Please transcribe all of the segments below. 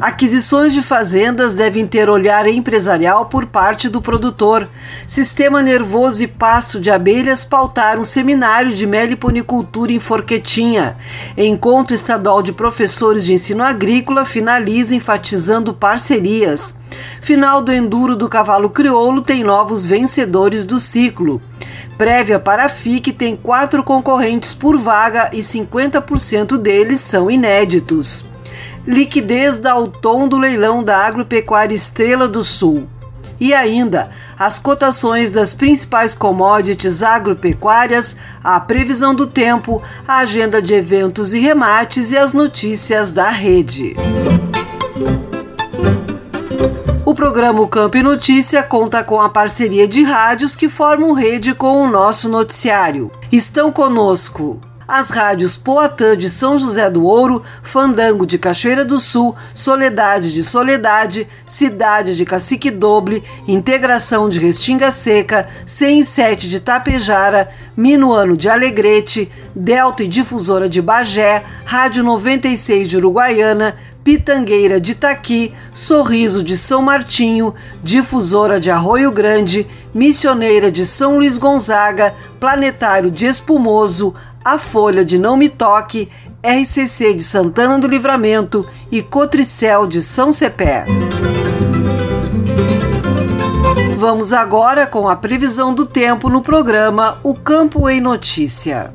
Aquisições de fazendas devem ter olhar empresarial por parte do produtor. Sistema nervoso e pasto de abelhas pautaram um seminário de meliponicultura em Forquetinha. Encontro estadual de professores de ensino agrícola finaliza enfatizando parcerias. Final do enduro do cavalo crioulo tem novos vencedores do ciclo. Prévia para a FIC tem quatro concorrentes por vaga e 50% deles são inéditos liquidez dá o tom do leilão da Agropecuária Estrela do Sul. E ainda, as cotações das principais commodities agropecuárias, a previsão do tempo, a agenda de eventos e remates e as notícias da rede. O programa Campo e Notícia conta com a parceria de rádios que formam rede com o nosso noticiário. Estão conosco as rádios Poatã de São José do Ouro, Fandango de Cachoeira do Sul, Soledade de Soledade, Cidade de Cacique Doble, Integração de Restinga Seca, 107 de Tapejara, Minuano de Alegrete, Delta e Difusora de Bagé, Rádio 96 de Uruguaiana, Pitangueira de Taqui, Sorriso de São Martinho, Difusora de Arroio Grande, Missioneira de São Luís Gonzaga, Planetário de Espumoso, A Folha de Não Me Toque, RCC de Santana do Livramento e Cotricel de São Cepé. Vamos agora com a previsão do tempo no programa O Campo em Notícia.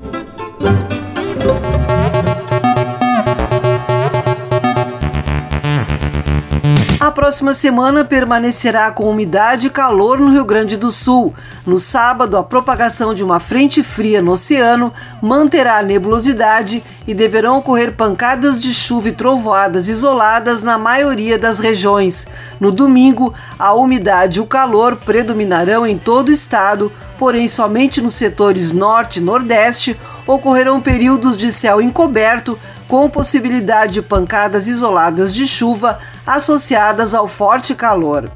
Próxima semana permanecerá com umidade e calor no Rio Grande do Sul. No sábado, a propagação de uma frente fria no oceano manterá a nebulosidade e deverão ocorrer pancadas de chuva e trovoadas isoladas na maioria das regiões. No domingo, a umidade e o calor predominarão em todo o estado, porém somente nos setores norte e nordeste ocorrerão períodos de céu encoberto com possibilidade de pancadas isoladas de chuva associadas ao forte calor.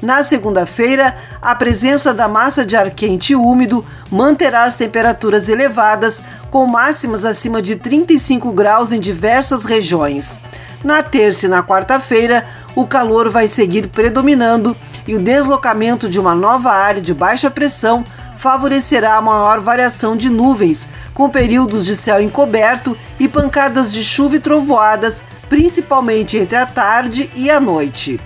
Na segunda-feira, a presença da massa de ar quente e úmido manterá as temperaturas elevadas, com máximas acima de 35 graus em diversas regiões. Na terça e na quarta-feira, o calor vai seguir predominando e o deslocamento de uma nova área de baixa pressão favorecerá a maior variação de nuvens, com períodos de céu encoberto e pancadas de chuva e trovoadas, principalmente entre a tarde e a noite.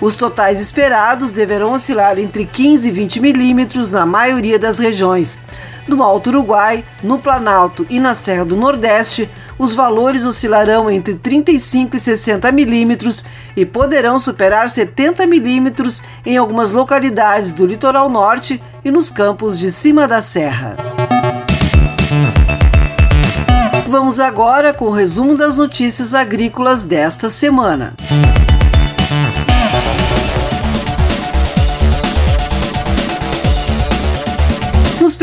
Os totais esperados deverão oscilar entre 15 e 20 milímetros na maioria das regiões. No Alto Uruguai, no Planalto e na Serra do Nordeste, os valores oscilarão entre 35 e 60 milímetros e poderão superar 70 milímetros em algumas localidades do litoral norte e nos campos de cima da serra. Vamos agora com o resumo das notícias agrícolas desta semana. Nos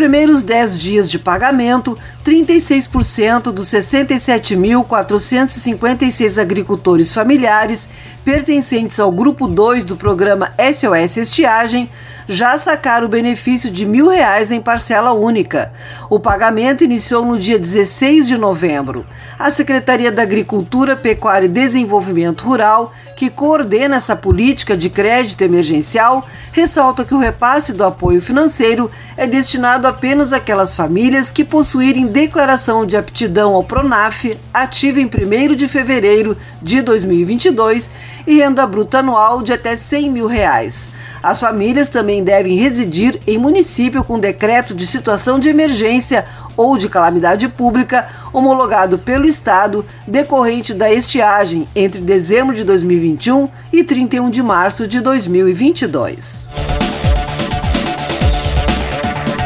primeiros 10 dias de pagamento, 36% dos 67.456 agricultores familiares pertencentes ao grupo 2 do programa SOS Estiagem já sacaram o benefício de mil reais em parcela única. O pagamento iniciou no dia 16 de novembro. A Secretaria da Agricultura, Pecuária e Desenvolvimento Rural, que coordena essa política de crédito emergencial, ressalta que o repasse do apoio financeiro é destinado apenas àquelas famílias que possuírem declaração de aptidão ao PRONAF ativa em 1 de fevereiro de 2022 e renda bruta anual de até 100 mil reais. As famílias também devem residir em município com decreto de situação de emergência ou de calamidade pública homologado pelo Estado decorrente da estiagem entre dezembro de 2021 e 31 de março de 2022.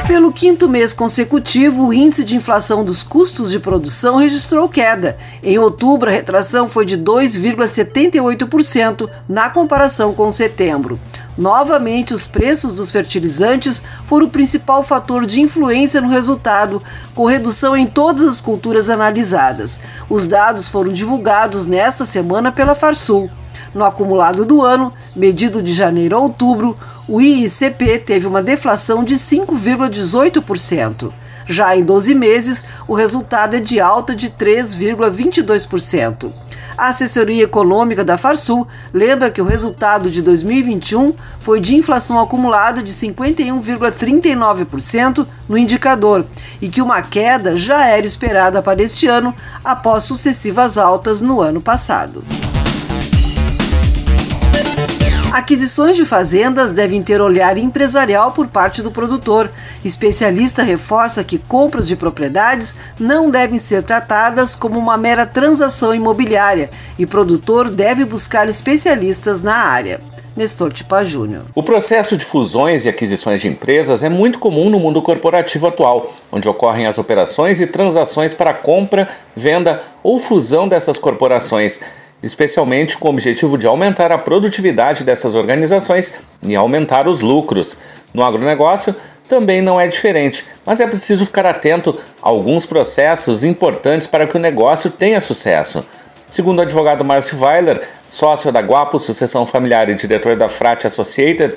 Pelo quinto mês consecutivo, o índice de inflação dos custos de produção registrou queda. Em outubro, a retração foi de 2,78% na comparação com setembro. Novamente, os preços dos fertilizantes foram o principal fator de influência no resultado, com redução em todas as culturas analisadas. Os dados foram divulgados nesta semana pela Farsul. No acumulado do ano, medido de janeiro a outubro, o IICP teve uma deflação de 5,18%. Já em 12 meses, o resultado é de alta de 3,22%. A assessoria econômica da Farsul lembra que o resultado de 2021 foi de inflação acumulada de 51,39% no indicador e que uma queda já era esperada para este ano após sucessivas altas no ano passado. Aquisições de fazendas devem ter olhar empresarial por parte do produtor. Especialista reforça que compras de propriedades não devem ser tratadas como uma mera transação imobiliária e produtor deve buscar especialistas na área. Nestor Tipa Júnior. O processo de fusões e aquisições de empresas é muito comum no mundo corporativo atual, onde ocorrem as operações e transações para compra, venda ou fusão dessas corporações especialmente com o objetivo de aumentar a produtividade dessas organizações e aumentar os lucros. No agronegócio também não é diferente, mas é preciso ficar atento a alguns processos importantes para que o negócio tenha sucesso. Segundo o advogado Márcio Weiler, sócio da Guapo Sucessão Familiar e diretor da Frate Associated,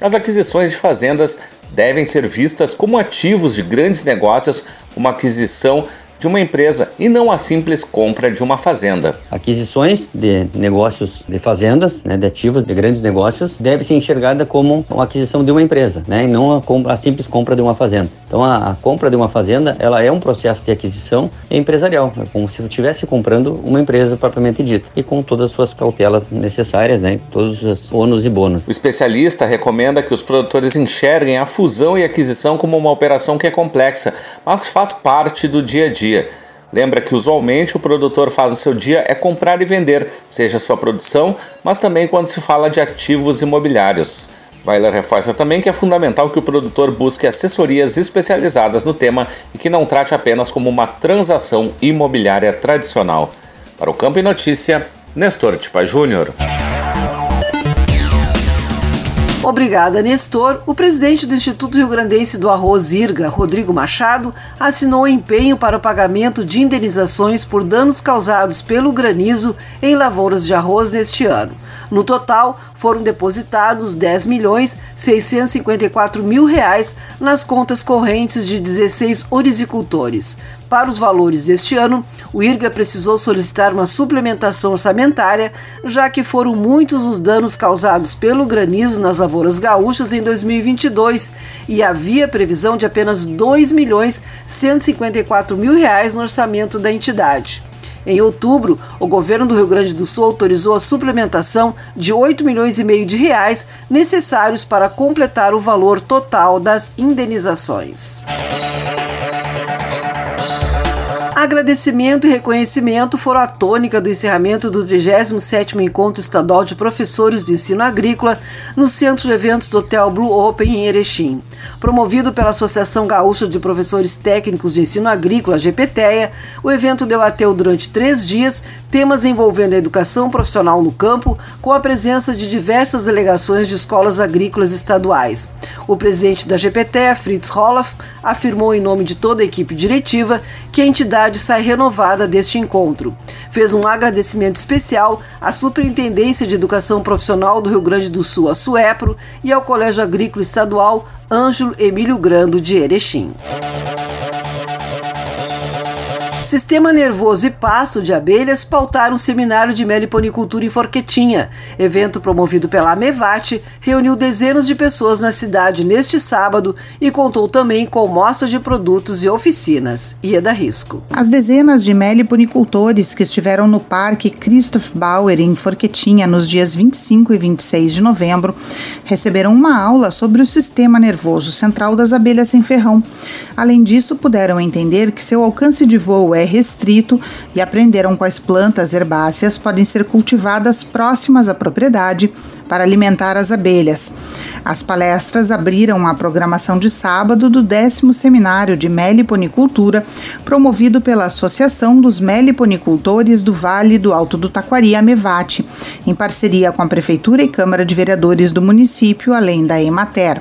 as aquisições de fazendas devem ser vistas como ativos de grandes negócios, uma aquisição de uma empresa e não a simples compra de uma fazenda. Aquisições de negócios de fazendas, né, de ativos de grandes negócios, deve ser enxergada como uma aquisição de uma empresa, né, e não a, a simples compra de uma fazenda. Então a, a, compra de uma fazenda, ela é um processo de aquisição empresarial, é como se eu estivesse comprando uma empresa propriamente dita e com todas as suas cautelas necessárias, né, todos os ônus e bônus. O especialista recomenda que os produtores enxerguem a fusão e aquisição como uma operação que é complexa, mas faz parte do dia a dia. Lembra que usualmente o produtor faz no seu dia é comprar e vender, seja sua produção, mas também quando se fala de ativos imobiliários. Weiler reforça também que é fundamental que o produtor busque assessorias especializadas no tema e que não trate apenas como uma transação imobiliária tradicional. Para o Campo e Notícia, Nestor Tipa Júnior. Obrigada, Nestor. O presidente do Instituto Rio Grandense do Arroz IRGA, Rodrigo Machado, assinou empenho para o pagamento de indenizações por danos causados pelo granizo em lavouras de arroz neste ano. No total, foram depositados 10 milhões 654 mil reais nas contas correntes de 16 orizicultores. Para os valores deste ano, o IRGA precisou solicitar uma suplementação orçamentária, já que foram muitos os danos causados pelo granizo nas lavouras gaúchas em 2022 e havia previsão de apenas 2 milhões 154 mil reais no orçamento da entidade. Em outubro, o governo do Rio Grande do Sul autorizou a suplementação de 8 milhões e meio de reais necessários para completar o valor total das indenizações. Agradecimento e reconhecimento foram a tônica do encerramento do 37º Encontro Estadual de Professores do Ensino Agrícola no Centro de Eventos do Hotel Blue Open em Erechim. Promovido pela Associação Gaúcha de Professores Técnicos de Ensino Agrícola, GPTEA, o evento debateu durante três dias temas envolvendo a educação profissional no campo, com a presença de diversas delegações de escolas agrícolas estaduais. O presidente da GPTEA, Fritz Roloff, afirmou em nome de toda a equipe diretiva que a entidade sai renovada deste encontro. Fez um agradecimento especial à Superintendência de Educação Profissional do Rio Grande do Sul, a SUEPRO, e ao Colégio Agrícola Estadual Ângelo Emílio Grando de Erechim. Sistema Nervoso e Pasto de Abelhas pautaram um seminário de meliponicultura em Forquetinha. Evento promovido pela Amevate reuniu dezenas de pessoas na cidade neste sábado e contou também com mostras de produtos e oficinas. Ieda Risco. As dezenas de meliponicultores que estiveram no Parque Christoph Bauer em Forquetinha nos dias 25 e 26 de novembro receberam uma aula sobre o sistema nervoso central das abelhas sem ferrão. Além disso, puderam entender que seu alcance de voo é restrito e aprenderam quais plantas herbáceas podem ser cultivadas próximas à propriedade para alimentar as abelhas. As palestras abriram a programação de sábado do décimo seminário de meliponicultura, promovido pela Associação dos Meliponicultores do Vale do Alto do Taquari, Amevate, em parceria com a Prefeitura e Câmara de Vereadores do município, além da Emater.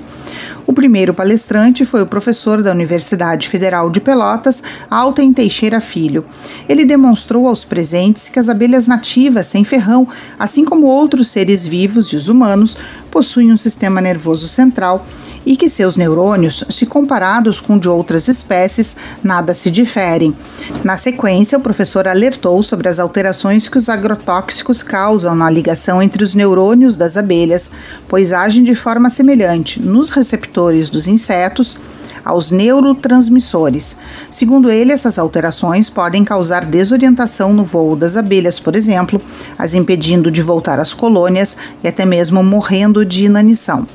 O primeiro palestrante foi o professor da Universidade Federal de Pelotas, Alten Teixeira Filho. Ele demonstrou aos presentes que as abelhas nativas sem ferrão, assim como outros seres vivos e os humanos, possuem um sistema nervoso central e que seus neurônios, se comparados com de outras espécies, nada se diferem. Na sequência, o professor alertou sobre as alterações que os agrotóxicos causam na ligação entre os neurônios das abelhas, pois agem de forma semelhante nos receptores dos insetos aos neurotransmissores. Segundo ele, essas alterações podem causar desorientação no voo das abelhas, por exemplo, as impedindo de voltar às colônias e até mesmo morrendo de inanição.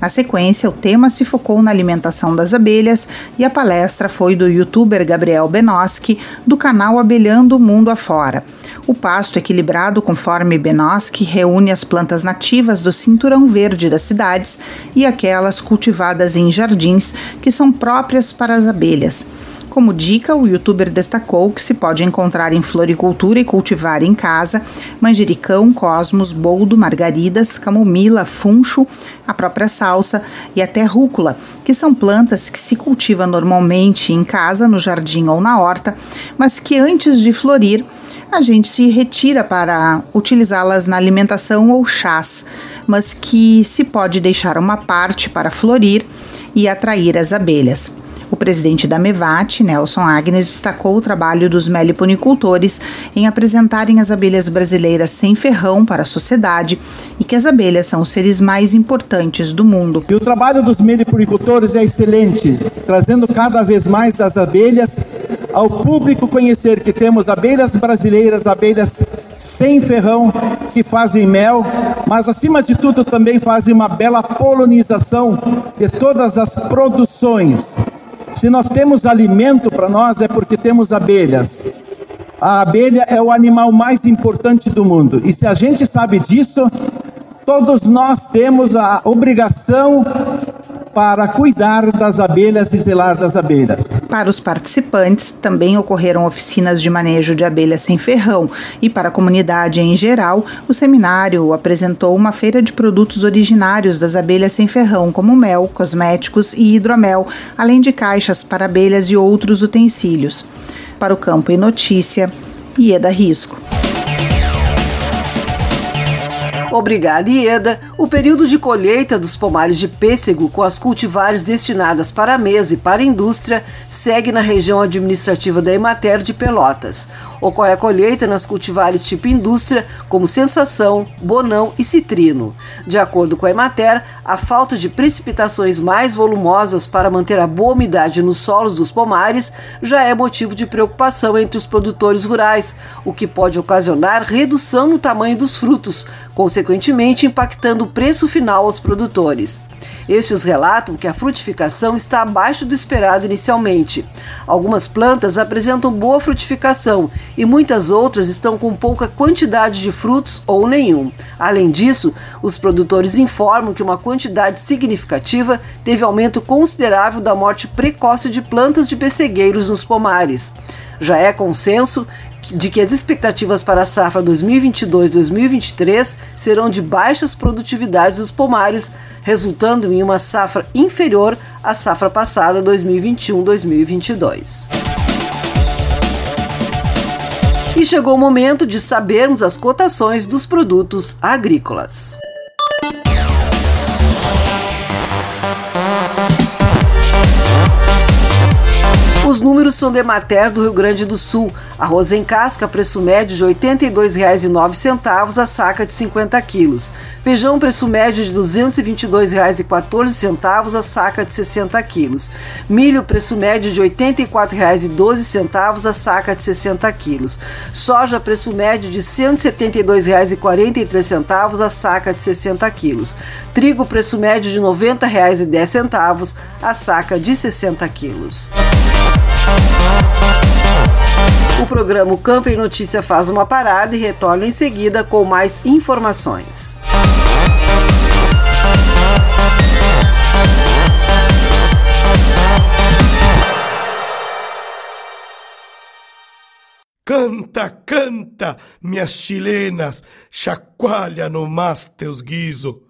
Na sequência, o tema se focou na alimentação das abelhas e a palestra foi do youtuber Gabriel Benoski, do canal Abelhando o Mundo Afora. O pasto equilibrado conforme Benoski reúne as plantas nativas do cinturão verde das cidades e aquelas cultivadas em jardins que são próprias para as abelhas. Como dica, o youtuber destacou que se pode encontrar em floricultura e cultivar em casa manjericão, cosmos, boldo, margaridas, camomila, funcho, a própria salsa e até rúcula, que são plantas que se cultiva normalmente em casa, no jardim ou na horta, mas que antes de florir, a gente se retira para utilizá-las na alimentação ou chás, mas que se pode deixar uma parte para florir e atrair as abelhas. O presidente da Mevat, Nelson Agnes, destacou o trabalho dos meliponicultores em apresentarem as abelhas brasileiras sem ferrão para a sociedade e que as abelhas são os seres mais importantes do mundo. E o trabalho dos meliponicultores é excelente, trazendo cada vez mais as abelhas ao público conhecer que temos abelhas brasileiras, abelhas sem ferrão, que fazem mel, mas acima de tudo também fazem uma bela polonização de todas as produções se nós temos alimento para nós, é porque temos abelhas. A abelha é o animal mais importante do mundo. E se a gente sabe disso, todos nós temos a obrigação para cuidar das abelhas e zelar das abelhas. Para os participantes, também ocorreram oficinas de manejo de abelhas sem ferrão e para a comunidade em geral, o seminário apresentou uma feira de produtos originários das abelhas sem ferrão, como mel, cosméticos e hidromel, além de caixas para abelhas e outros utensílios. Para o Campo e Notícia, Ieda Risco. Obrigada, Ieda. O período de colheita dos pomares de pêssego com as cultivares destinadas para a mesa e para a indústria segue na região administrativa da Emater de Pelotas. Ocorre a colheita nas cultivares tipo indústria, como Sensação, Bonão e Citrino. De acordo com a Emater, a falta de precipitações mais volumosas para manter a boa umidade nos solos dos pomares já é motivo de preocupação entre os produtores rurais, o que pode ocasionar redução no tamanho dos frutos, consequentemente impactando preço final aos produtores. Estes relatam que a frutificação está abaixo do esperado inicialmente. Algumas plantas apresentam boa frutificação e muitas outras estão com pouca quantidade de frutos ou nenhum. Além disso, os produtores informam que uma quantidade significativa teve aumento considerável da morte precoce de plantas de pessegueiros nos pomares. Já é consenso de que as expectativas para a safra 2022-2023 serão de baixas produtividades dos pomares, resultando em uma safra inferior à safra passada 2021-2022. E chegou o momento de sabermos as cotações dos produtos agrícolas. Os números são de Mater do Rio Grande do Sul. Arroz em casca, preço médio de R$ 82,09 a saca de 50 quilos. Feijão, preço médio de R$ 222,14 a saca de 60 quilos. Milho, preço médio de R$ 84,12 a saca de 60 quilos. Soja, preço médio de R$ 172,43 a saca de 60 quilos. Trigo, preço médio de R$ 90,10 a saca de 60 quilos. O programa Campo em Notícia faz uma parada e retorna em seguida com mais informações. Canta, canta, minhas chilenas, chacoalha no mas teus guiso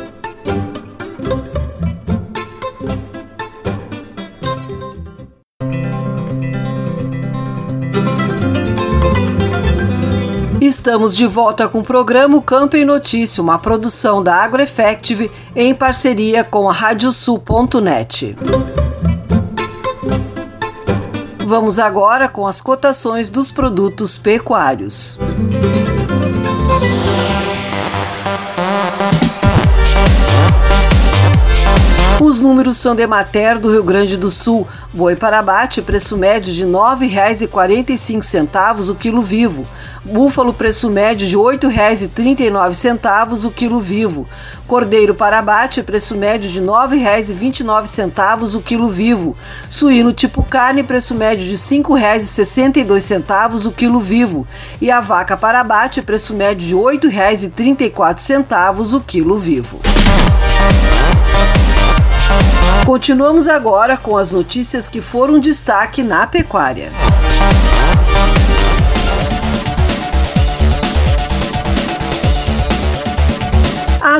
Estamos de volta com o programa Campo em Notícia, uma produção da AgroEffective em parceria com a Radiosul.net. Vamos agora com as cotações dos produtos pecuários. Os números são de Mater do Rio Grande do Sul. Boi para abate, preço médio de R$ 9,45 o quilo vivo. Búfalo, preço médio de R$ 8,39 o quilo vivo. Cordeiro para abate, preço médio de R$ 9,29 o quilo vivo. Suíno tipo carne, preço médio de R$ 5,62 o quilo vivo. E a vaca para abate, preço médio de R$ 8,34 o quilo vivo. Continuamos agora com as notícias que foram destaque na pecuária.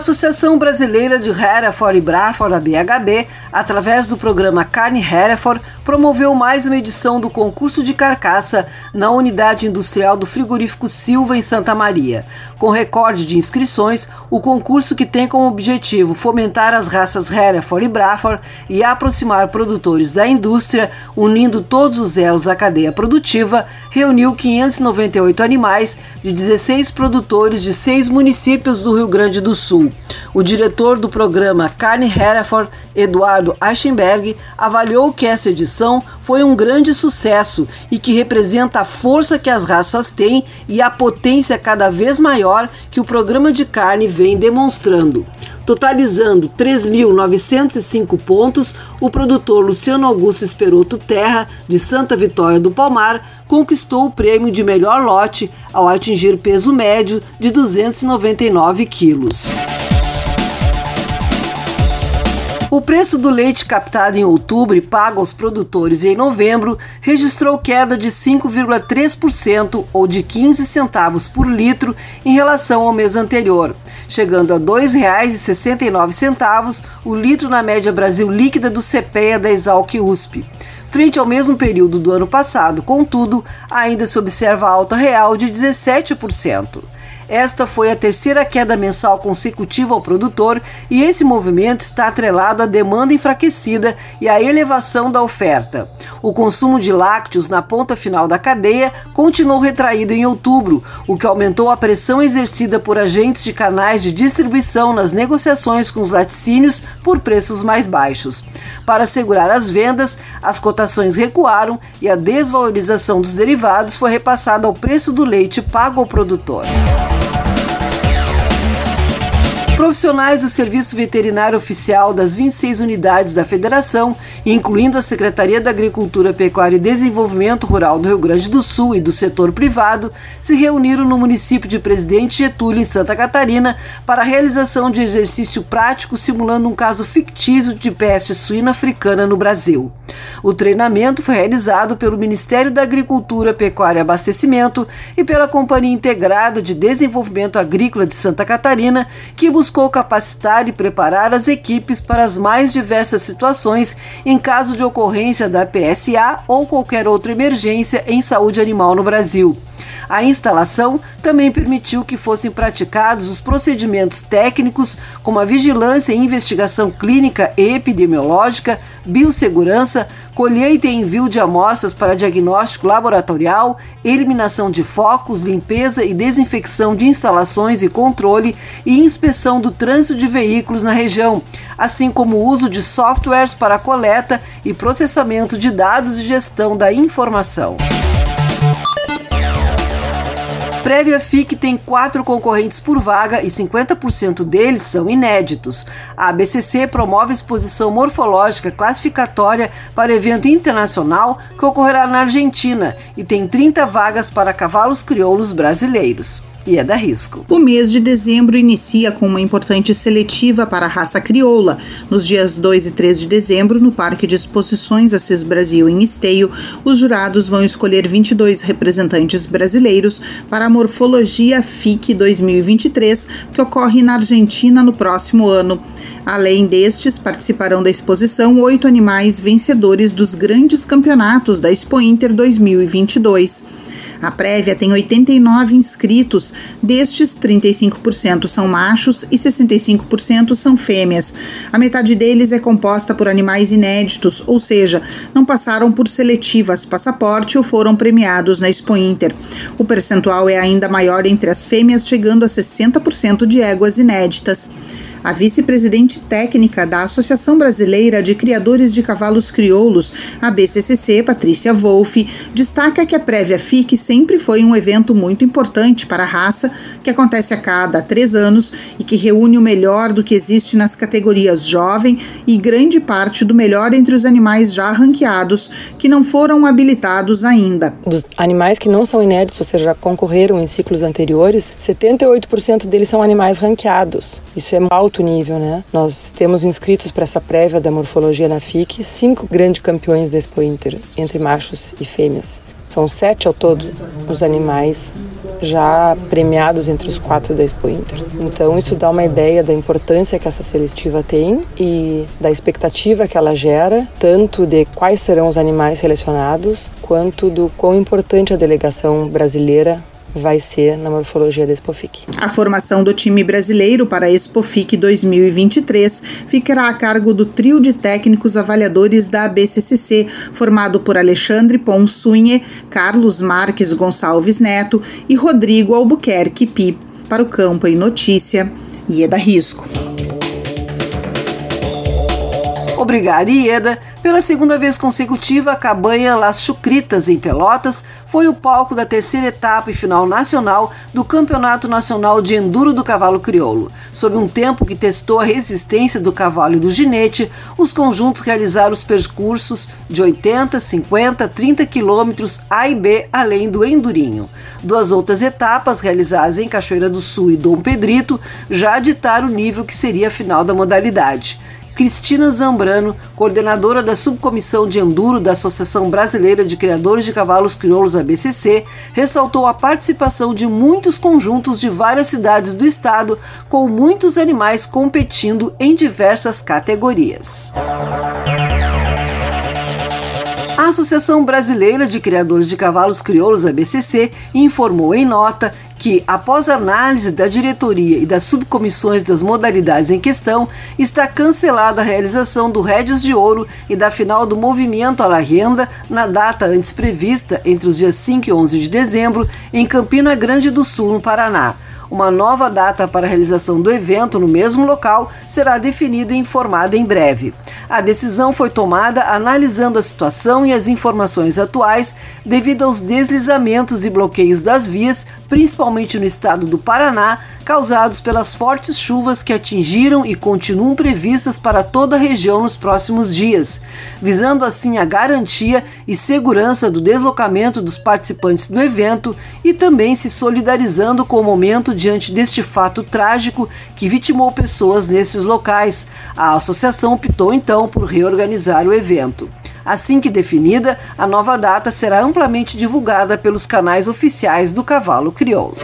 Associação Brasileira de Hereford e Braford, a BHB, através do programa Carne Hereford, promoveu mais uma edição do concurso de carcaça na unidade industrial do frigorífico Silva em Santa Maria. Com recorde de inscrições, o concurso que tem como objetivo fomentar as raças Hereford e Braford e aproximar produtores da indústria, unindo todos os elos da cadeia produtiva, reuniu 598 animais de 16 produtores de seis municípios do Rio Grande do Sul. O diretor do programa Carne Hereford, Eduardo Eichenberg, avaliou que essa edição foi um grande sucesso e que representa a força que as raças têm e a potência cada vez maior que o programa de carne vem demonstrando. Totalizando 3.905 pontos, o produtor Luciano Augusto Esperoto Terra, de Santa Vitória do Palmar, conquistou o prêmio de melhor lote ao atingir peso médio de 299 quilos. O preço do leite captado em outubro e pago aos produtores em novembro registrou queda de 5,3% ou de 15 centavos por litro em relação ao mês anterior, chegando a R$ 2,69 o litro na média Brasil líquida do CPEA da Exalc USP. Frente ao mesmo período do ano passado, contudo, ainda se observa alta real de 17%. Esta foi a terceira queda mensal consecutiva ao produtor e esse movimento está atrelado à demanda enfraquecida e à elevação da oferta. O consumo de lácteos na ponta final da cadeia continuou retraído em outubro, o que aumentou a pressão exercida por agentes de canais de distribuição nas negociações com os laticínios por preços mais baixos. Para assegurar as vendas, as cotações recuaram e a desvalorização dos derivados foi repassada ao preço do leite pago ao produtor. love. Profissionais do Serviço Veterinário Oficial das 26 unidades da Federação, incluindo a Secretaria da Agricultura, Pecuária e Desenvolvimento Rural do Rio Grande do Sul e do setor privado, se reuniram no município de Presidente Getúlio, em Santa Catarina, para a realização de exercício prático simulando um caso fictício de peste suína africana no Brasil. O treinamento foi realizado pelo Ministério da Agricultura, Pecuária e Abastecimento e pela Companhia Integrada de Desenvolvimento Agrícola de Santa Catarina, que buscou buscou capacitar e preparar as equipes para as mais diversas situações em caso de ocorrência da PSA ou qualquer outra emergência em saúde animal no Brasil. A instalação também permitiu que fossem praticados os procedimentos técnicos, como a vigilância e investigação clínica e epidemiológica, biossegurança, colheita e envio de amostras para diagnóstico laboratorial, eliminação de focos, limpeza e desinfecção de instalações e controle e inspeção do trânsito de veículos na região, assim como o uso de softwares para coleta e processamento de dados e gestão da informação. Prévia FIC tem quatro concorrentes por vaga e 50% deles são inéditos. A ABCC promove exposição morfológica classificatória para evento internacional que ocorrerá na Argentina e tem 30 vagas para cavalos crioulos brasileiros e é da risco. O mês de dezembro inicia com uma importante seletiva para a raça crioula. Nos dias 2 e 3 de dezembro, no Parque de Exposições Assis Brasil, em Esteio, os jurados vão escolher 22 representantes brasileiros para a Morfologia FIC 2023, que ocorre na Argentina no próximo ano. Além destes, participarão da exposição oito animais vencedores dos grandes campeonatos da Expo Inter 2022. A prévia tem 89 inscritos, destes 35% são machos e 65% são fêmeas. A metade deles é composta por animais inéditos, ou seja, não passaram por seletivas passaporte ou foram premiados na Expo Inter. O percentual é ainda maior entre as fêmeas, chegando a 60% de éguas inéditas. A vice-presidente técnica da Associação Brasileira de Criadores de Cavalos Crioulos, a BCCC, Patrícia Wolff, destaca que a prévia FIC sempre foi um evento muito importante para a raça, que acontece a cada três anos e que reúne o melhor do que existe nas categorias jovem e grande parte do melhor entre os animais já ranqueados, que não foram habilitados ainda. Dos animais que não são inéditos, ou seja, já concorreram em ciclos anteriores, 78% deles são animais ranqueados. Isso é alto alto nível, né? Nós temos inscritos para essa prévia da morfologia na FIC cinco grandes campeões da Expo Inter, entre machos e fêmeas. São sete ao todo os animais já premiados entre os quatro da Expo Inter. Então isso dá uma ideia da importância que essa seletiva tem e da expectativa que ela gera, tanto de quais serão os animais selecionados, quanto do quão importante a delegação brasileira vai ser na morfologia da Expofic. A formação do time brasileiro para a Expofic 2023 ficará a cargo do trio de técnicos avaliadores da ABCCC, formado por Alexandre Ponsunhe, Carlos Marques Gonçalves Neto e Rodrigo Albuquerque Pi. Para o Campo em Notícia, Ieda Risco. Obrigada, Ieda. Pela segunda vez consecutiva, a Cabanha Las Chucritas, em Pelotas, foi o palco da terceira etapa e final nacional do Campeonato Nacional de Enduro do Cavalo Crioulo. Sob um tempo que testou a resistência do cavalo e do ginete, os conjuntos realizaram os percursos de 80, 50, 30 quilômetros A e B, além do Endurinho. Duas outras etapas, realizadas em Cachoeira do Sul e Dom Pedrito, já ditaram o nível que seria a final da modalidade. Cristina Zambrano, coordenadora da Subcomissão de Enduro da Associação Brasileira de Criadores de Cavalos Crioulos ABCC, ressaltou a participação de muitos conjuntos de várias cidades do estado, com muitos animais competindo em diversas categorias. A Associação Brasileira de Criadores de Cavalos Crioulos, ABCC, informou em nota que, após análise da diretoria e das subcomissões das modalidades em questão, está cancelada a realização do Rédios de Ouro e da final do Movimento à la Renda na data antes prevista, entre os dias 5 e 11 de dezembro, em Campina Grande do Sul, no Paraná. Uma nova data para a realização do evento no mesmo local será definida e informada em breve. A decisão foi tomada analisando a situação e as informações atuais devido aos deslizamentos e bloqueios das vias, principalmente no estado do Paraná, causados pelas fortes chuvas que atingiram e continuam previstas para toda a região nos próximos dias, visando assim a garantia e segurança do deslocamento dos participantes do evento e também se solidarizando com o momento diante deste fato trágico que vitimou pessoas nesses locais. A associação optou então por reorganizar o evento. Assim que definida, a nova data será amplamente divulgada pelos canais oficiais do Cavalo Crioulo.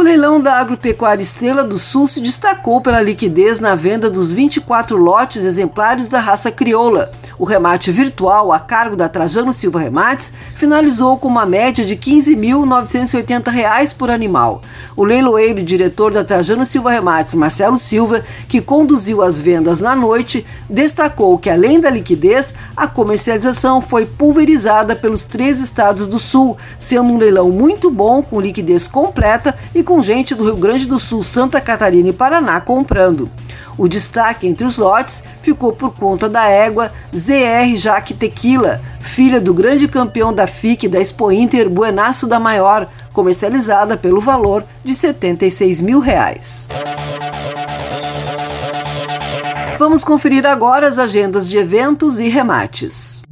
O leilão da Agropecuária Estrela do Sul se destacou pela liquidez na venda dos 24 lotes exemplares da raça crioula. O remate virtual, a cargo da Trajano Silva Remates, finalizou com uma média de R$ 15.980 por animal. O leiloeiro e diretor da Trajano Silva Remates, Marcelo Silva, que conduziu as vendas na noite, destacou que, além da liquidez, a comercialização foi pulverizada pelos três estados do Sul, sendo um leilão muito bom, com liquidez completa e com gente do Rio Grande do Sul, Santa Catarina e Paraná comprando. O destaque entre os lotes ficou por conta da égua ZR Jaque Tequila, filha do grande campeão da FIC da Expo Inter Buenaço da Maior, comercializada pelo valor de 76 mil reais. Vamos conferir agora as agendas de eventos e remates.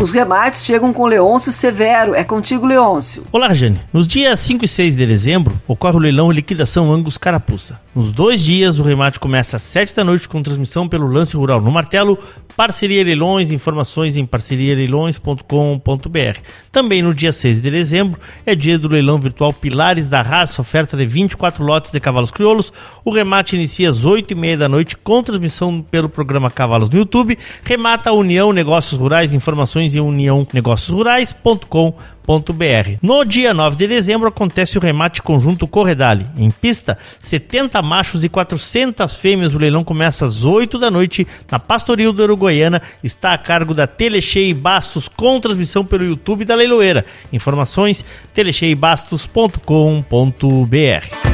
Os remates chegam com Leôncio Severo. É contigo, Leôncio. Olá, Jane. Nos dias 5 e 6 de dezembro, ocorre o leilão Liquidação Angus Carapuça. Nos dois dias, o remate começa às 7 da noite com transmissão pelo Lance Rural no Martelo, Parceria Leilões, informações em parcerialeilões.com.br. Também no dia 6 de dezembro, é dia do leilão virtual Pilares da Raça, oferta de 24 lotes de cavalos crioulos. O remate inicia às 8 e meia da noite com transmissão pelo programa Cavalos no YouTube. Remata a União Negócios Rurais, informações em uniãonegóciosrurais.com.br. No dia 9 de dezembro acontece o remate conjunto Corredale. Em pista, 70 machos e 400 fêmeas. O leilão começa às 8 da noite na Pastoril do Uruguaiana. Está a cargo da Telecheia Bastos com transmissão pelo YouTube da Leiloeira. Informações telecheibastos.com.br.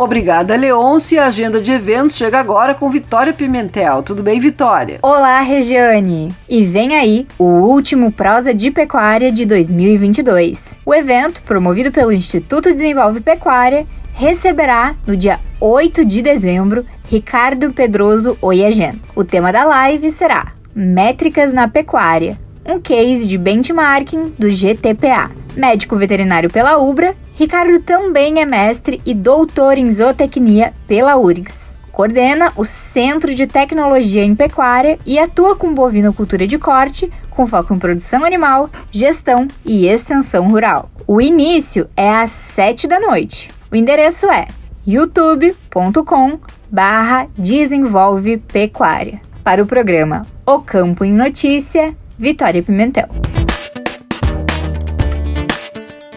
Obrigada, Leôncio. E a agenda de eventos chega agora com Vitória Pimentel. Tudo bem, Vitória? Olá, Regiane. E vem aí o último Prosa de Pecuária de 2022. O evento, promovido pelo Instituto Desenvolve Pecuária, receberá no dia 8 de dezembro Ricardo Pedroso Oiagen. O tema da live será Métricas na Pecuária, um case de benchmarking do GTPA. Médico veterinário pela UBRA, Ricardo também é mestre e doutor em zootecnia pela URGS. Coordena o Centro de Tecnologia em Pecuária e atua com bovinocultura de corte, com foco em produção animal, gestão e extensão rural. O início é às 7 da noite. O endereço é youtube.com barra. Para o programa O Campo em Notícia, Vitória Pimentel.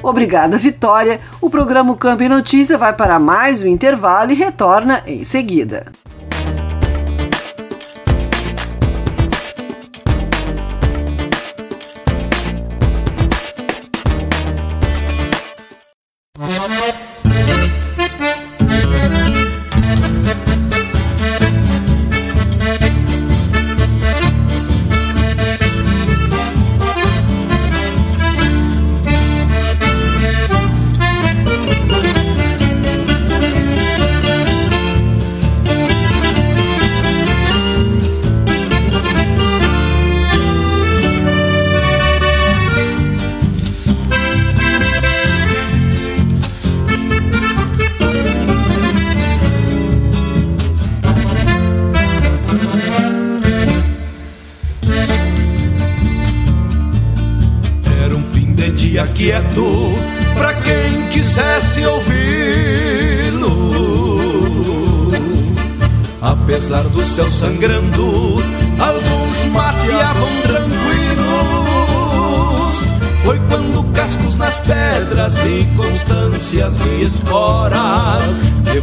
Obrigada, Vitória. O programa Campo e Notícia vai para mais um intervalo e retorna em seguida.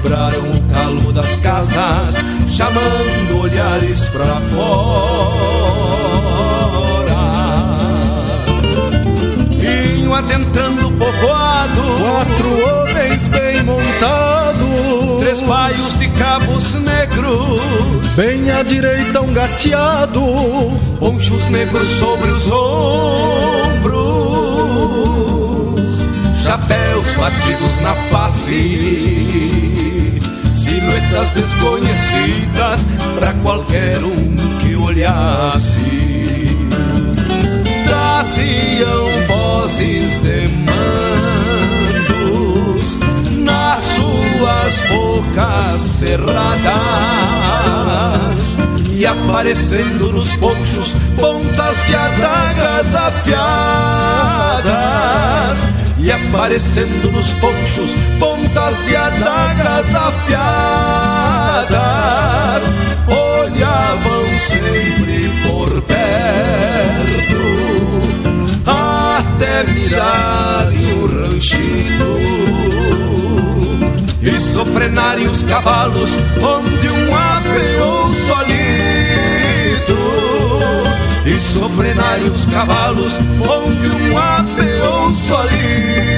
Quebraram o calo das casas, chamando olhares pra fora. Vinho adentrando o povoado, quatro homens bem montados, três baios de cabos negros, bem à direita um gateado, ponchos negros sobre os ombros. Chapéus batidos na face, silhuetas desconhecidas para qualquer um que olhasse. Traziam vozes de mandos nas suas bocas cerradas e aparecendo nos ponchos pontas de adagas afiadas e aparecendo nos ponchos pontas de adagas afiadas olhavam sempre por perto até mirarem o ranchido e sofrenarem os cavalos onde um apeou solito e sofrenarem os cavalos onde um apeou solito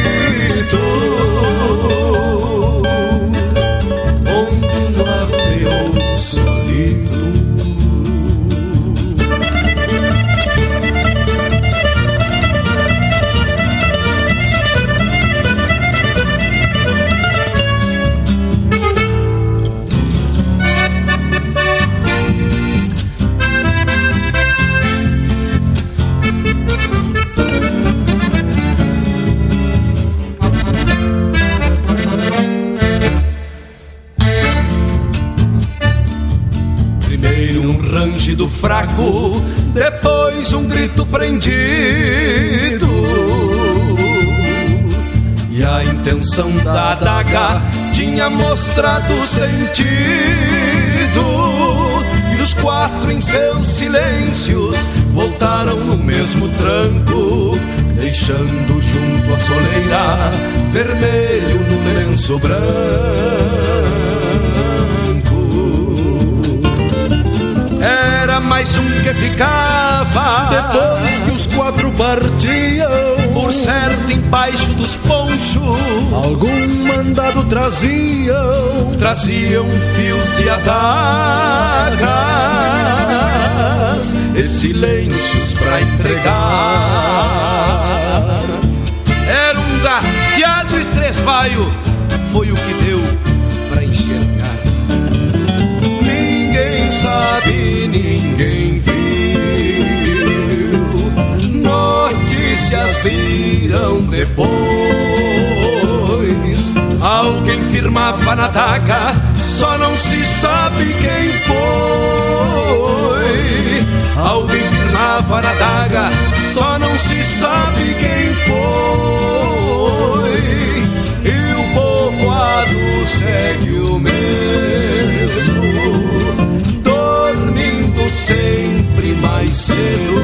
depois um grito prendido. E a intenção da adaga tinha mostrado sentido. E os quatro em seus silêncios voltaram no mesmo tranco, deixando junto à soleira vermelho no lenço branco. Mais um que ficava. Depois que os quatro partiam Por certo embaixo dos ponchos Algum mandado traziam. Traziam fios de adagas E silêncios pra entregar. Era um gateado e três baio Foi o que sabe, ninguém viu. Notícias viram depois. Alguém firmava na daga, só não se sabe quem foi. Alguém firmava na daga, só não se sabe quem foi. Cedo.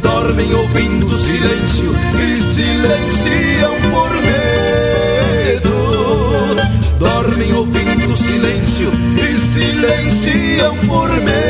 Dormem ouvindo silêncio e silenciam por medo. Dormem ouvindo silêncio e silenciam por medo.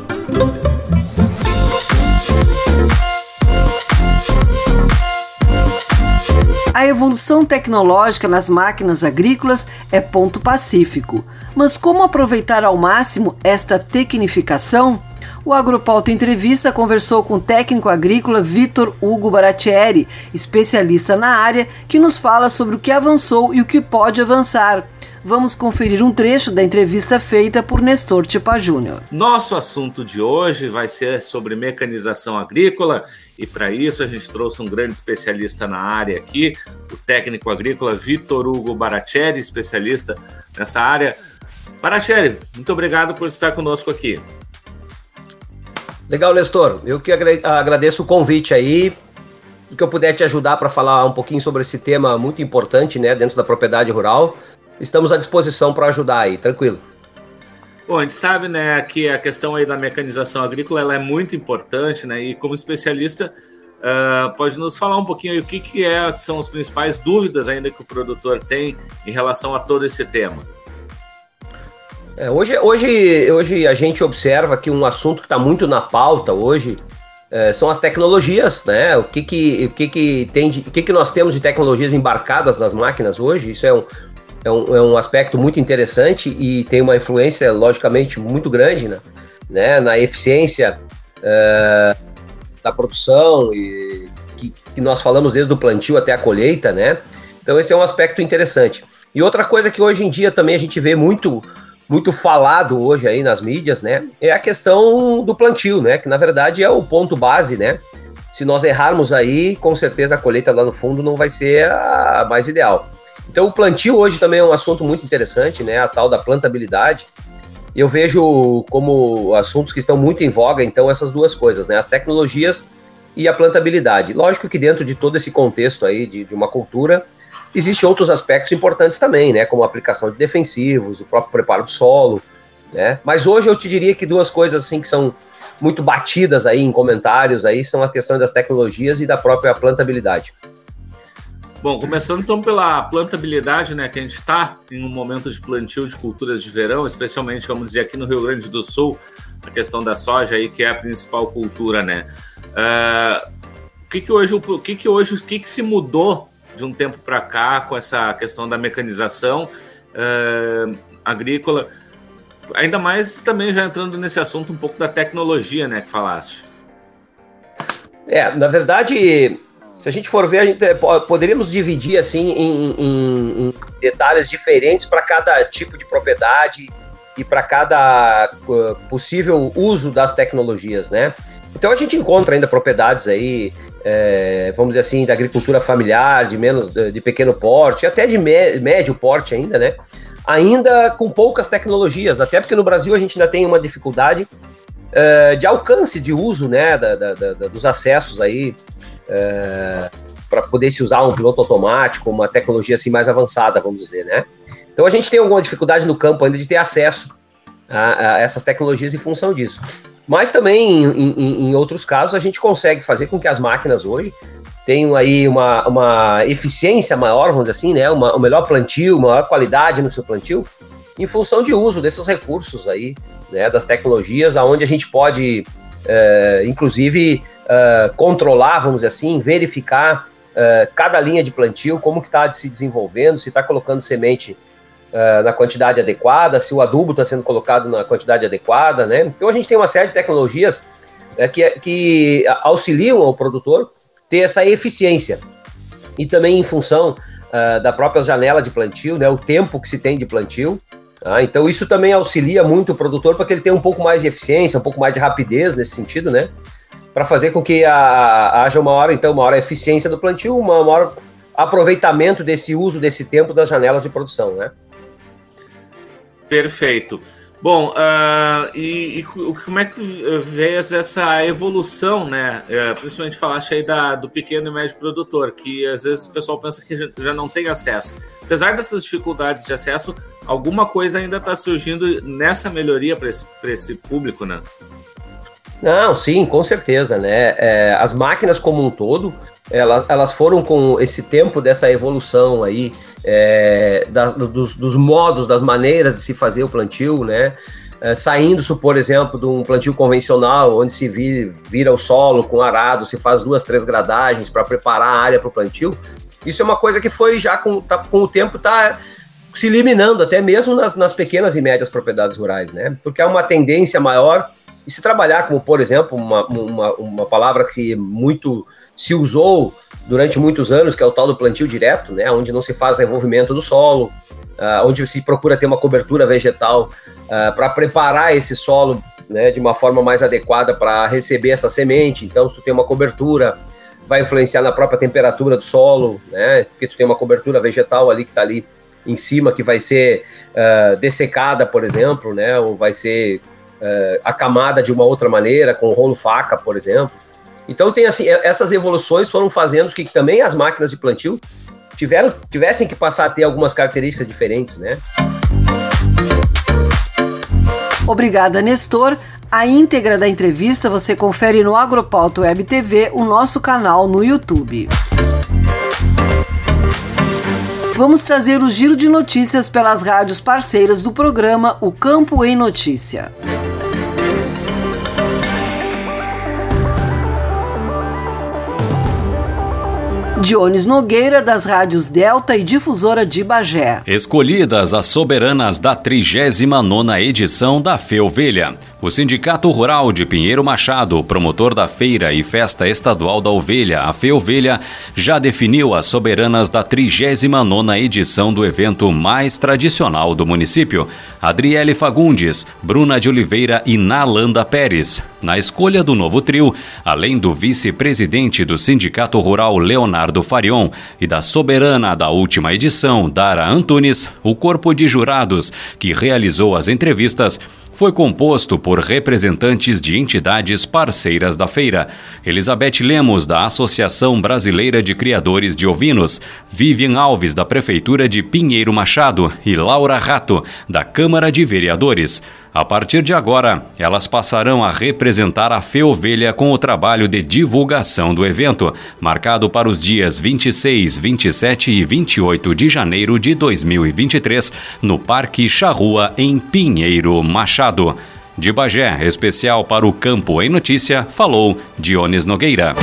A evolução tecnológica nas máquinas agrícolas é ponto pacífico. Mas como aproveitar ao máximo esta tecnificação? O Agropauta Entrevista conversou com o técnico agrícola Vitor Hugo Baratieri, especialista na área, que nos fala sobre o que avançou e o que pode avançar. Vamos conferir um trecho da entrevista feita por Nestor Tipa Júnior. Nosso assunto de hoje vai ser sobre mecanização agrícola e para isso a gente trouxe um grande especialista na área aqui, o técnico agrícola Vitor Hugo Baratieri, especialista nessa área. Baratieri, muito obrigado por estar conosco aqui. Legal, Nestor. Eu que agradeço o convite aí, que eu puder te ajudar para falar um pouquinho sobre esse tema muito importante, né, dentro da propriedade rural. Estamos à disposição para ajudar aí, tranquilo. Bom, a gente sabe, né, que a questão aí da mecanização agrícola ela é muito importante, né, e como especialista uh, pode nos falar um pouquinho aí o que, que é, são as principais dúvidas ainda que o produtor tem em relação a todo esse tema. É, hoje, hoje, hoje a gente observa que um assunto que está muito na pauta hoje é, são as tecnologias, né? O que que, o que, que tem de, o que, que nós temos de tecnologias embarcadas nas máquinas hoje? Isso é um, é um, é um aspecto muito interessante e tem uma influência, logicamente, muito grande né? né? na eficiência é, da produção e que, que nós falamos desde o plantio até a colheita, né? Então esse é um aspecto interessante. E outra coisa que hoje em dia também a gente vê muito muito falado hoje aí nas mídias, né? É a questão do plantio, né? Que na verdade é o ponto base, né? Se nós errarmos aí, com certeza a colheita lá no fundo não vai ser a mais ideal. Então o plantio hoje também é um assunto muito interessante, né? A tal da plantabilidade. Eu vejo como assuntos que estão muito em voga, então, essas duas coisas, né? As tecnologias e a plantabilidade. Lógico que dentro de todo esse contexto aí de, de uma cultura, Existem outros aspectos importantes também, né? Como a aplicação de defensivos, o próprio preparo do solo, né? Mas hoje eu te diria que duas coisas assim que são muito batidas aí em comentários aí são a questão das tecnologias e da própria plantabilidade. Bom, começando então pela plantabilidade, né? Que a gente está em um momento de plantio de culturas de verão, especialmente, vamos dizer, aqui no Rio Grande do Sul, a questão da soja aí, que é a principal cultura, né? Uh, o que que hoje, o que que hoje, o que que se mudou de um tempo para cá com essa questão da mecanização uh, agrícola. Ainda mais também já entrando nesse assunto um pouco da tecnologia, né, que falaste. É, na verdade, se a gente for ver, a gente poderíamos dividir assim em, em, em detalhes diferentes para cada tipo de propriedade e para cada uh, possível uso das tecnologias, né? Então a gente encontra ainda propriedades aí, é, vamos dizer assim, da agricultura familiar, de menos de, de pequeno porte, até de me, médio porte ainda, né? Ainda com poucas tecnologias, até porque no Brasil a gente ainda tem uma dificuldade é, de alcance de uso, né, da, da, da, dos acessos aí é, para poder se usar um piloto automático, uma tecnologia assim mais avançada, vamos dizer, né? Então a gente tem alguma dificuldade no campo ainda de ter acesso a, a essas tecnologias em função disso. Mas também, em, em, em, outros casos, a gente consegue fazer com que as máquinas hoje tenham aí uma, uma eficiência maior, vamos dizer assim, né? Uma, um melhor plantio, uma maior qualidade no seu plantio, em função de uso desses recursos aí, né? Das tecnologias, aonde a gente pode, é, inclusive, é, controlar, vamos dizer assim, verificar é, cada linha de plantio, como que está se desenvolvendo, se está colocando semente uh, na quantidade adequada, se o adubo está sendo colocado na quantidade adequada, né? Então a gente tem uma série de tecnologias uh, que, que auxiliam o produtor ter essa eficiência. E também em função uh, da própria janela de plantio, né? O tempo que se tem de plantio. Tá? Então isso também auxilia muito o produtor para que ele tenha um pouco mais de eficiência, um pouco mais de rapidez nesse sentido, né? Para fazer com que a, haja uma hora, então, uma hora eficiência do plantio, uma maior aproveitamento desse uso desse tempo das janelas de produção, né? Perfeito. Bom, uh, e, e, como é que tu vês essa evolução, né? Uh, principalmente falaste aí da, do pequeno e médio produtor, que às vezes o pessoal pensa que já, já não tem acesso. Apesar dessas dificuldades de acesso, alguma coisa ainda está surgindo nessa melhoria para esse, esse público, né? Não, sim, com certeza, né? É, as máquinas como um todo, elas, elas foram com esse tempo dessa evolução aí, é, dos, dos, modos, das maneiras de se fazer o plantio, né? É, Saindo-se, por exemplo, de um plantio convencional, onde se vir, vira o solo com arado, se faz duas, três gradagens para preparar a área para o plantio, isso é uma coisa que foi já com, tá, com o tempo está se eliminando, até mesmo nas, nas pequenas e médias propriedades rurais, né? Porque há uma tendência maior de se trabalhar, como por exemplo, uma, uma, uma palavra que muito se usou durante muitos anos, que é o tal do plantio direto, né, onde não se faz envolvimento do solo, uh, onde se procura ter uma cobertura vegetal uh, para preparar esse solo né, de uma forma mais adequada para receber essa semente. Então, se tu tem uma cobertura, vai influenciar na própria temperatura do solo, né, porque tu tem uma cobertura vegetal ali que está ali em cima, que vai ser uh, dessecada, por exemplo, né, ou vai ser acamada de uma outra maneira, com rolo faca, por exemplo. Então tem assim, essas evoluções foram fazendo que também as máquinas de plantio tiveram, tivessem que passar a ter algumas características diferentes, né? Obrigada, Nestor. A íntegra da entrevista você confere no Agropauto Web TV, o nosso canal no YouTube. Vamos trazer o giro de notícias pelas rádios parceiras do programa O Campo em Notícia. Dionis Nogueira, das rádios Delta e Difusora de Bagé. Escolhidas as soberanas da 39ª edição da Feovelha. O Sindicato Rural de Pinheiro Machado, promotor da feira e festa estadual da ovelha, a Feovelha, já definiu as soberanas da 39ª edição do evento mais tradicional do município. Adriele Fagundes, Bruna de Oliveira e Nalanda Pérez. Na escolha do novo trio, além do vice-presidente do Sindicato Rural Leonardo Farion e da soberana da última edição, Dara Antunes, o corpo de jurados que realizou as entrevistas foi composto por representantes de entidades parceiras da feira. Elizabeth Lemos, da Associação Brasileira de Criadores de Ovinos, Vivian Alves, da Prefeitura de Pinheiro Machado e Laura Rato, da Câmara de Vereadores. A partir de agora, elas passarão a representar a Feovelha com o trabalho de divulgação do evento, marcado para os dias 26, 27 e 28 de janeiro de 2023, no Parque Charrua, em Pinheiro Machado. De Bagé, especial para o Campo em Notícia, falou Dionis Nogueira.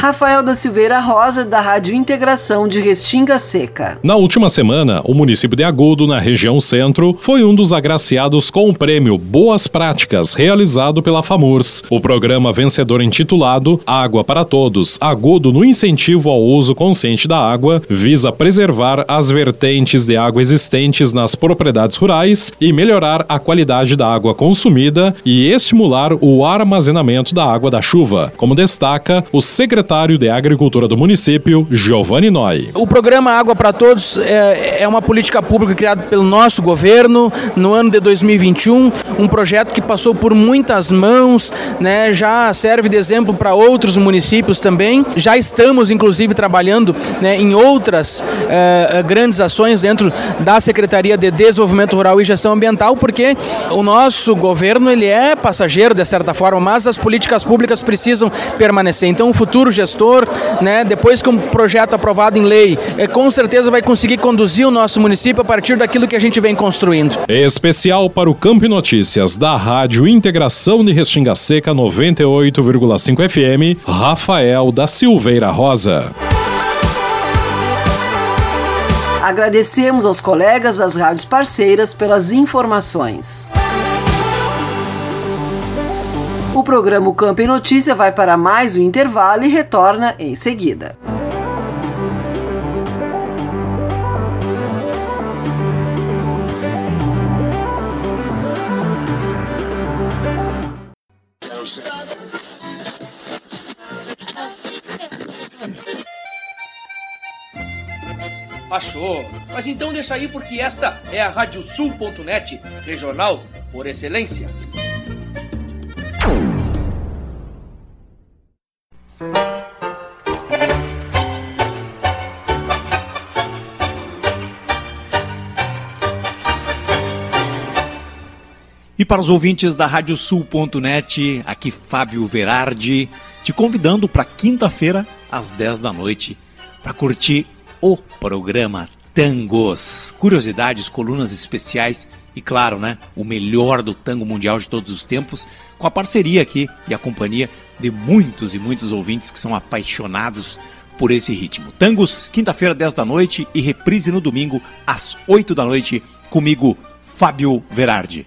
Rafael da Silveira Rosa, da Rádio Integração de Restinga Seca. Na última semana, o município de Agudo, na região centro, foi um dos agraciados com o prêmio Boas Práticas, realizado pela FAMURS. O programa vencedor intitulado Água para Todos, Agudo no incentivo ao uso consciente da água, visa preservar as vertentes de água existentes nas propriedades rurais e melhorar a qualidade da água consumida e estimular o armazenamento da água da chuva, como destaca o secretário secretário de Agricultura do município, Giovanni Noy. O programa Água para Todos é, é uma política pública criada pelo nosso governo no ano de 2021, um projeto que passou por muitas mãos, né, já serve de exemplo para outros municípios também. Já estamos, inclusive, trabalhando né, em outras uh, grandes ações dentro da Secretaria de Desenvolvimento Rural e Gestão Ambiental, porque o nosso governo ele é passageiro, de certa forma, mas as políticas públicas precisam permanecer. Então, o futuro gestor, né, depois que um projeto aprovado em lei, é, com certeza vai conseguir conduzir o nosso município a partir daquilo que a gente vem construindo. Especial para o Campo Notícias da Rádio Integração de Restinga Seca 98,5 FM, Rafael da Silveira Rosa. Agradecemos aos colegas das rádios parceiras pelas informações. O programa Campo em Notícia vai para mais um intervalo e retorna em seguida. Achou? Mas então deixa aí porque esta é a Radiosul.net, regional por excelência. E para os ouvintes da Radiosul.net, aqui Fábio Verardi, te convidando para quinta-feira, às 10 da noite, para curtir o programa Tangos. Curiosidades, colunas especiais e, claro, né, o melhor do tango mundial de todos os tempos, com a parceria aqui e a companhia de muitos e muitos ouvintes que são apaixonados por esse ritmo. Tangos, quinta-feira, 10 da noite e reprise no domingo, às 8 da noite, comigo, Fábio Verardi.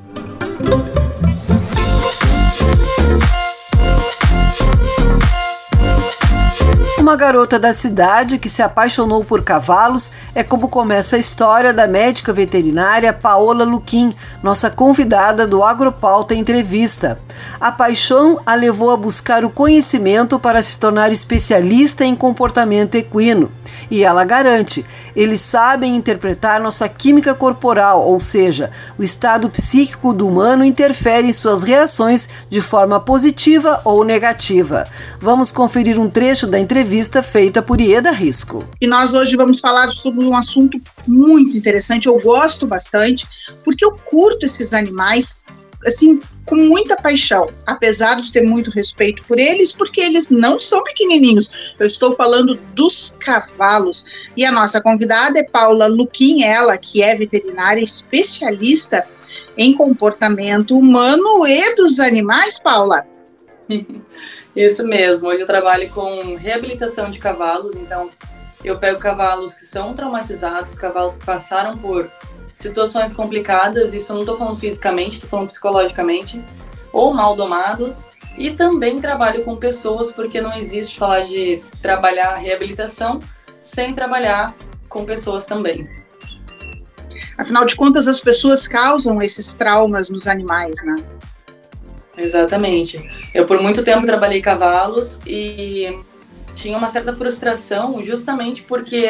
Uma garota da cidade que se apaixonou por cavalos é como começa a história da médica veterinária Paola Luquim, nossa convidada do Agropauta Entrevista. A paixão a levou a buscar o conhecimento para se tornar especialista em comportamento equino. E ela garante, eles sabem interpretar nossa química corporal, ou seja, o estado psíquico do humano interfere em suas reações de forma positiva ou negativa. Vamos conferir um trecho da entrevista feita por Ieda Risco. E nós hoje vamos falar sobre um assunto muito interessante, eu gosto bastante, porque eu curto esses animais assim com muita paixão, apesar de ter muito respeito por eles, porque eles não são pequenininhos. Eu estou falando dos cavalos. E a nossa convidada é Paula Luquim, ela que é veterinária especialista em comportamento humano e dos animais, Paula. Isso mesmo. Hoje eu trabalho com reabilitação de cavalos, então eu pego cavalos que são traumatizados, cavalos que passaram por situações complicadas, isso eu não estou falando fisicamente, estou falando psicologicamente, ou mal domados, e também trabalho com pessoas, porque não existe falar de trabalhar reabilitação sem trabalhar com pessoas também. Afinal de contas, as pessoas causam esses traumas nos animais, né? Exatamente. Eu por muito tempo trabalhei cavalos e tinha uma certa frustração justamente porque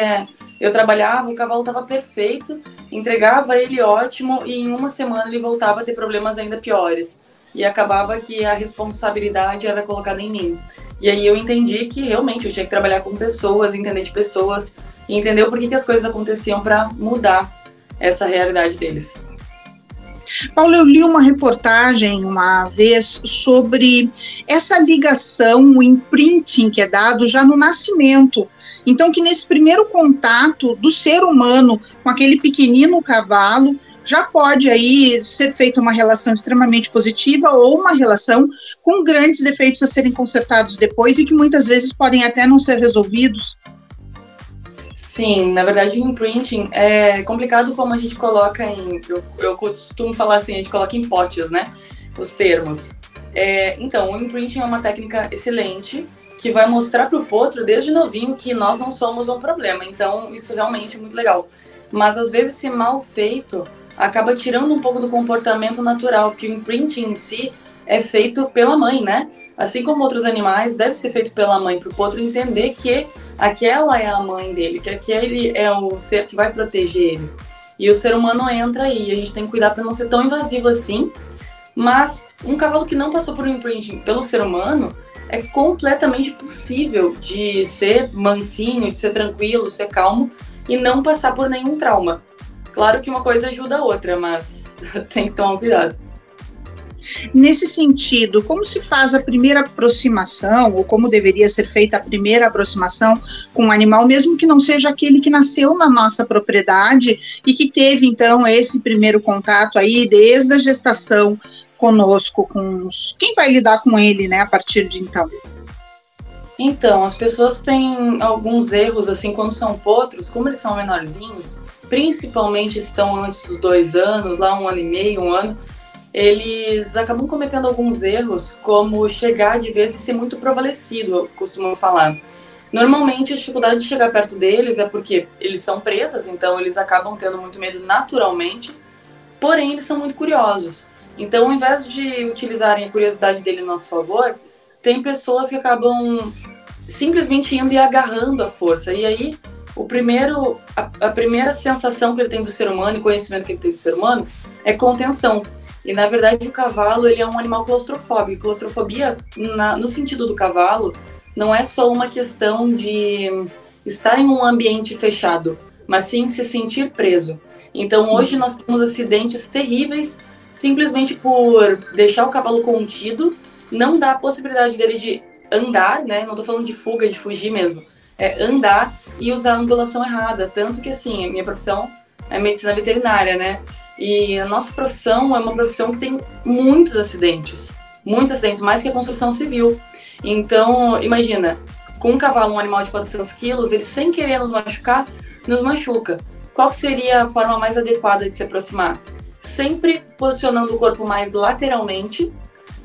eu trabalhava, o cavalo estava perfeito, entregava ele ótimo e em uma semana ele voltava a ter problemas ainda piores. E acabava que a responsabilidade era colocada em mim. E aí eu entendi que realmente eu tinha que trabalhar com pessoas, entender de pessoas e entender por que, que as coisas aconteciam para mudar essa realidade deles. Paulo, eu li uma reportagem uma vez sobre essa ligação, o imprinting que é dado já no nascimento. Então, que nesse primeiro contato do ser humano com aquele pequenino cavalo, já pode aí ser feita uma relação extremamente positiva ou uma relação com grandes defeitos a serem consertados depois e que muitas vezes podem até não ser resolvidos. Sim, na verdade o imprinting é complicado como a gente coloca em. Eu, eu costumo falar assim, a gente coloca em potes, né? Os termos. É, então, o imprinting é uma técnica excelente que vai mostrar para o potro desde novinho que nós não somos um problema. Então, isso realmente é muito legal. Mas às vezes, se mal feito, acaba tirando um pouco do comportamento natural, porque o imprinting em si é feito pela mãe, né? Assim como outros animais, deve ser feito pela mãe, para o potro entender que aquela é a mãe dele, que aquele é o ser que vai proteger ele. E o ser humano entra aí, a gente tem que cuidar para não ser tão invasivo assim. Mas um cavalo que não passou por um imprinting pelo ser humano é completamente possível de ser mansinho, de ser tranquilo, ser calmo e não passar por nenhum trauma. Claro que uma coisa ajuda a outra, mas tem que tomar cuidado. Nesse sentido, como se faz a primeira aproximação, ou como deveria ser feita a primeira aproximação com o um animal, mesmo que não seja aquele que nasceu na nossa propriedade e que teve, então, esse primeiro contato aí desde a gestação conosco, com os, quem vai lidar com ele, né, a partir de então? Então, as pessoas têm alguns erros, assim, quando são potros, como eles são menorzinhos, principalmente estão antes dos dois anos, lá um ano e meio, um ano, eles acabam cometendo alguns erros, como chegar de vez e ser muito prevalecido, eu costumo falar. Normalmente, a dificuldade de chegar perto deles é porque eles são presas, então eles acabam tendo muito medo naturalmente, porém, eles são muito curiosos. Então, ao invés de utilizarem a curiosidade dele a nosso favor, tem pessoas que acabam simplesmente indo e agarrando a força. E aí, o primeiro, a, a primeira sensação que ele tem do ser humano e conhecimento que ele tem do ser humano é contenção. E na verdade o cavalo ele é um animal claustrofóbico. Claustrofobia, na, no sentido do cavalo, não é só uma questão de estar em um ambiente fechado, mas sim se sentir preso. Então hoje nós temos acidentes terríveis simplesmente por deixar o cavalo contido, não dá a possibilidade dele de andar, né? Não estou falando de fuga, de fugir mesmo. É andar e usar a angulação errada. Tanto que, assim, a minha profissão é medicina veterinária, né? E a nossa profissão é uma profissão que tem muitos acidentes. Muitos acidentes, mais que a construção civil. Então, imagina, com um cavalo, um animal de 400 quilos, ele sem querer nos machucar, nos machuca. Qual seria a forma mais adequada de se aproximar? Sempre posicionando o corpo mais lateralmente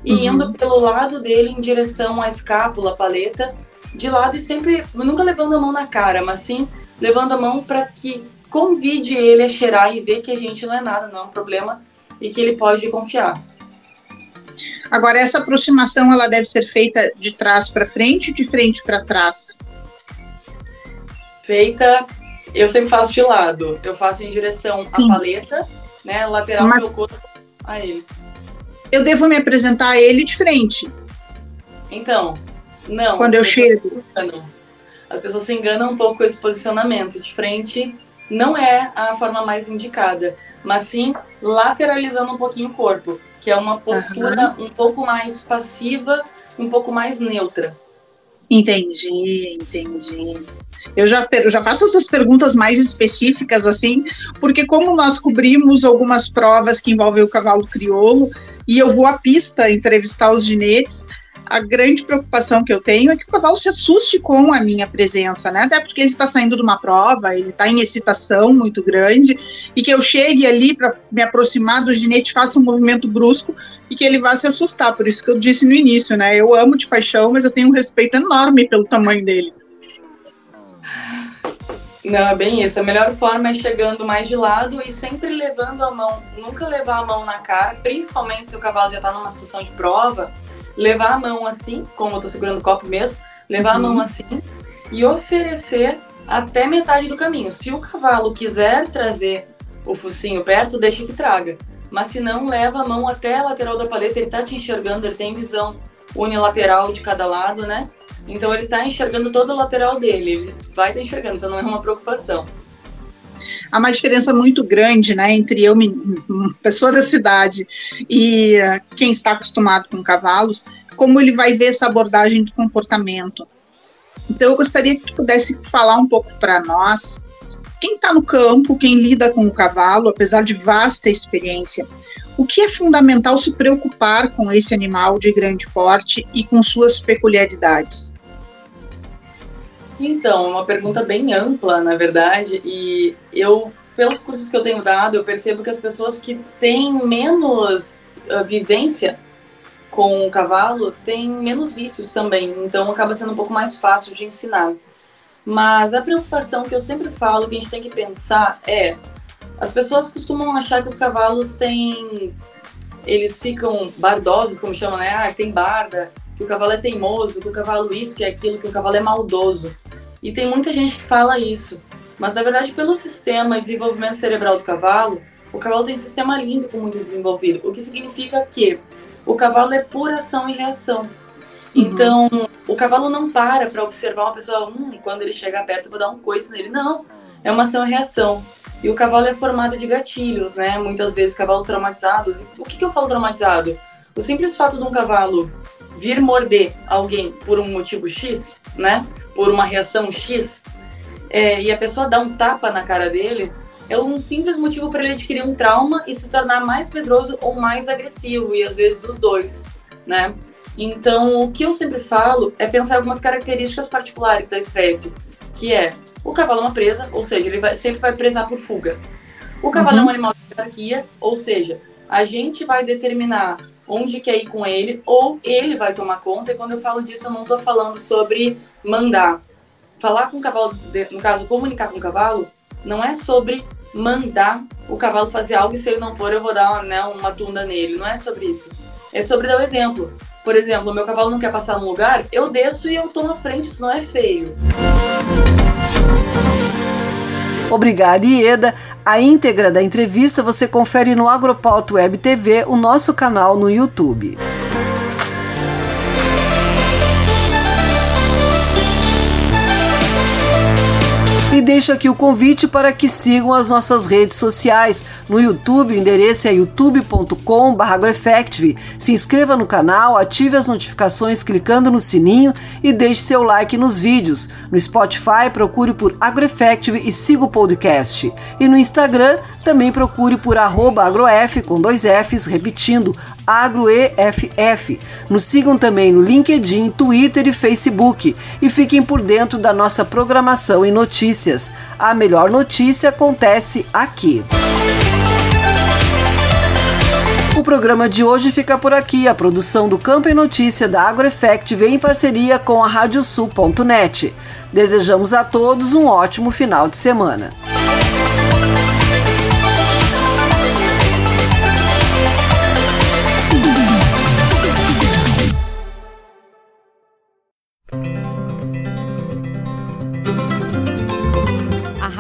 e uhum. indo pelo lado dele em direção à escápula, paleta, de lado e sempre, nunca levando a mão na cara, mas sim levando a mão para que convide ele a cheirar e ver que a gente não é nada, não é um problema e que ele pode confiar. Agora, essa aproximação ela deve ser feita de trás para frente, de frente para trás? Feita, eu sempre faço de lado. Eu faço em direção Sim. à paleta, né, lateral Mas... do meu corpo a ele. Eu devo me apresentar a ele de frente. Então, não. Quando eu chego. As pessoas se enganam um pouco com esse posicionamento. De frente não é a forma mais indicada, mas sim lateralizando um pouquinho o corpo, que é uma postura uhum. um pouco mais passiva, um pouco mais neutra. Entendi, entendi. Eu já, eu já faço essas perguntas mais específicas, assim, porque como nós cobrimos algumas provas que envolvem o cavalo crioulo, e eu vou à pista entrevistar os ginetes, a grande preocupação que eu tenho é que o cavalo se assuste com a minha presença, né? Até porque ele está saindo de uma prova, ele está em excitação muito grande, e que eu chegue ali para me aproximar do ginete, faça um movimento brusco e que ele vá se assustar. Por isso que eu disse no início, né? Eu amo de paixão, mas eu tenho um respeito enorme pelo tamanho dele. Não, é bem isso. A melhor forma é chegando mais de lado e sempre levando a mão. Nunca levar a mão na cara, principalmente se o cavalo já está numa situação de prova levar a mão assim, como eu tô segurando o copo mesmo, levar uhum. a mão uhum. assim e oferecer até metade do caminho. Se o cavalo quiser trazer o focinho perto, deixa que traga. Mas se não, leva a mão até a lateral da paleta, ele tá te enxergando, ele tem visão unilateral de cada lado, né? Então ele tá enxergando toda a lateral dele, ele vai estar tá enxergando, então não é uma preocupação há uma diferença muito grande né, entre eu, pessoa da cidade, e uh, quem está acostumado com cavalos, como ele vai ver essa abordagem de comportamento. Então, eu gostaria que tu pudesse falar um pouco para nós, quem está no campo, quem lida com o cavalo, apesar de vasta experiência, o que é fundamental se preocupar com esse animal de grande porte e com suas peculiaridades? Então, é uma pergunta bem ampla, na verdade, e eu, pelos cursos que eu tenho dado, eu percebo que as pessoas que têm menos uh, vivência com o cavalo têm menos vícios também, então acaba sendo um pouco mais fácil de ensinar. Mas a preocupação que eu sempre falo que a gente tem que pensar é: as pessoas costumam achar que os cavalos têm. Eles ficam bardosos, como chamam, né? Ah, tem barda, que o cavalo é teimoso, que o cavalo isso, que é aquilo, que o cavalo é maldoso. E tem muita gente que fala isso. Mas na verdade, pelo sistema de desenvolvimento cerebral do cavalo, o cavalo tem um sistema límbico muito desenvolvido, o que significa que o cavalo é pura ação e reação. Uhum. Então, o cavalo não para para observar uma pessoa, hum, quando ele chegar perto eu vou dar um coice nele. Não, é uma ação e reação. E o cavalo é formado de gatilhos, né? Muitas vezes cavalos traumatizados. O que, que eu falo traumatizado? O simples fato de um cavalo vir morder alguém por um motivo X, né? Por uma reação X, é, e a pessoa dá um tapa na cara dele, é um simples motivo para ele adquirir um trauma e se tornar mais medroso ou mais agressivo, e às vezes os dois, né? Então, o que eu sempre falo é pensar algumas características particulares da espécie, que é o cavalo é uma presa, ou seja, ele vai, sempre vai prezar por fuga. O cavalo uhum. é um animal de hierarquia, ou seja, a gente vai determinar onde quer ir com ele, ou ele vai tomar conta, e quando eu falo disso, eu não estou falando sobre mandar. Falar com o cavalo, no caso, comunicar com o cavalo, não é sobre mandar o cavalo fazer algo e se ele não for, eu vou dar uma, né, uma tunda nele. Não é sobre isso. É sobre dar o um exemplo. Por exemplo, meu cavalo não quer passar num lugar, eu desço e eu tô na frente, isso não é feio. Obrigada, Ieda. A íntegra da entrevista você confere no Agropauto Web TV, o nosso canal no YouTube. Deixo aqui o convite para que sigam as nossas redes sociais. No YouTube, o endereço é youtube.com/agroeffective. Se inscreva no canal, ative as notificações clicando no sininho e deixe seu like nos vídeos. No Spotify, procure por AgroEffective e siga o podcast. E no Instagram, também procure por agroef com dois Fs, repetindo, agroeff. Nos sigam também no LinkedIn, Twitter e Facebook e fiquem por dentro da nossa programação e notícias. A melhor notícia acontece aqui. O programa de hoje fica por aqui. A produção do Campo e Notícia da AgroEffect vem em parceria com a Radiosul.net. Desejamos a todos um ótimo final de semana.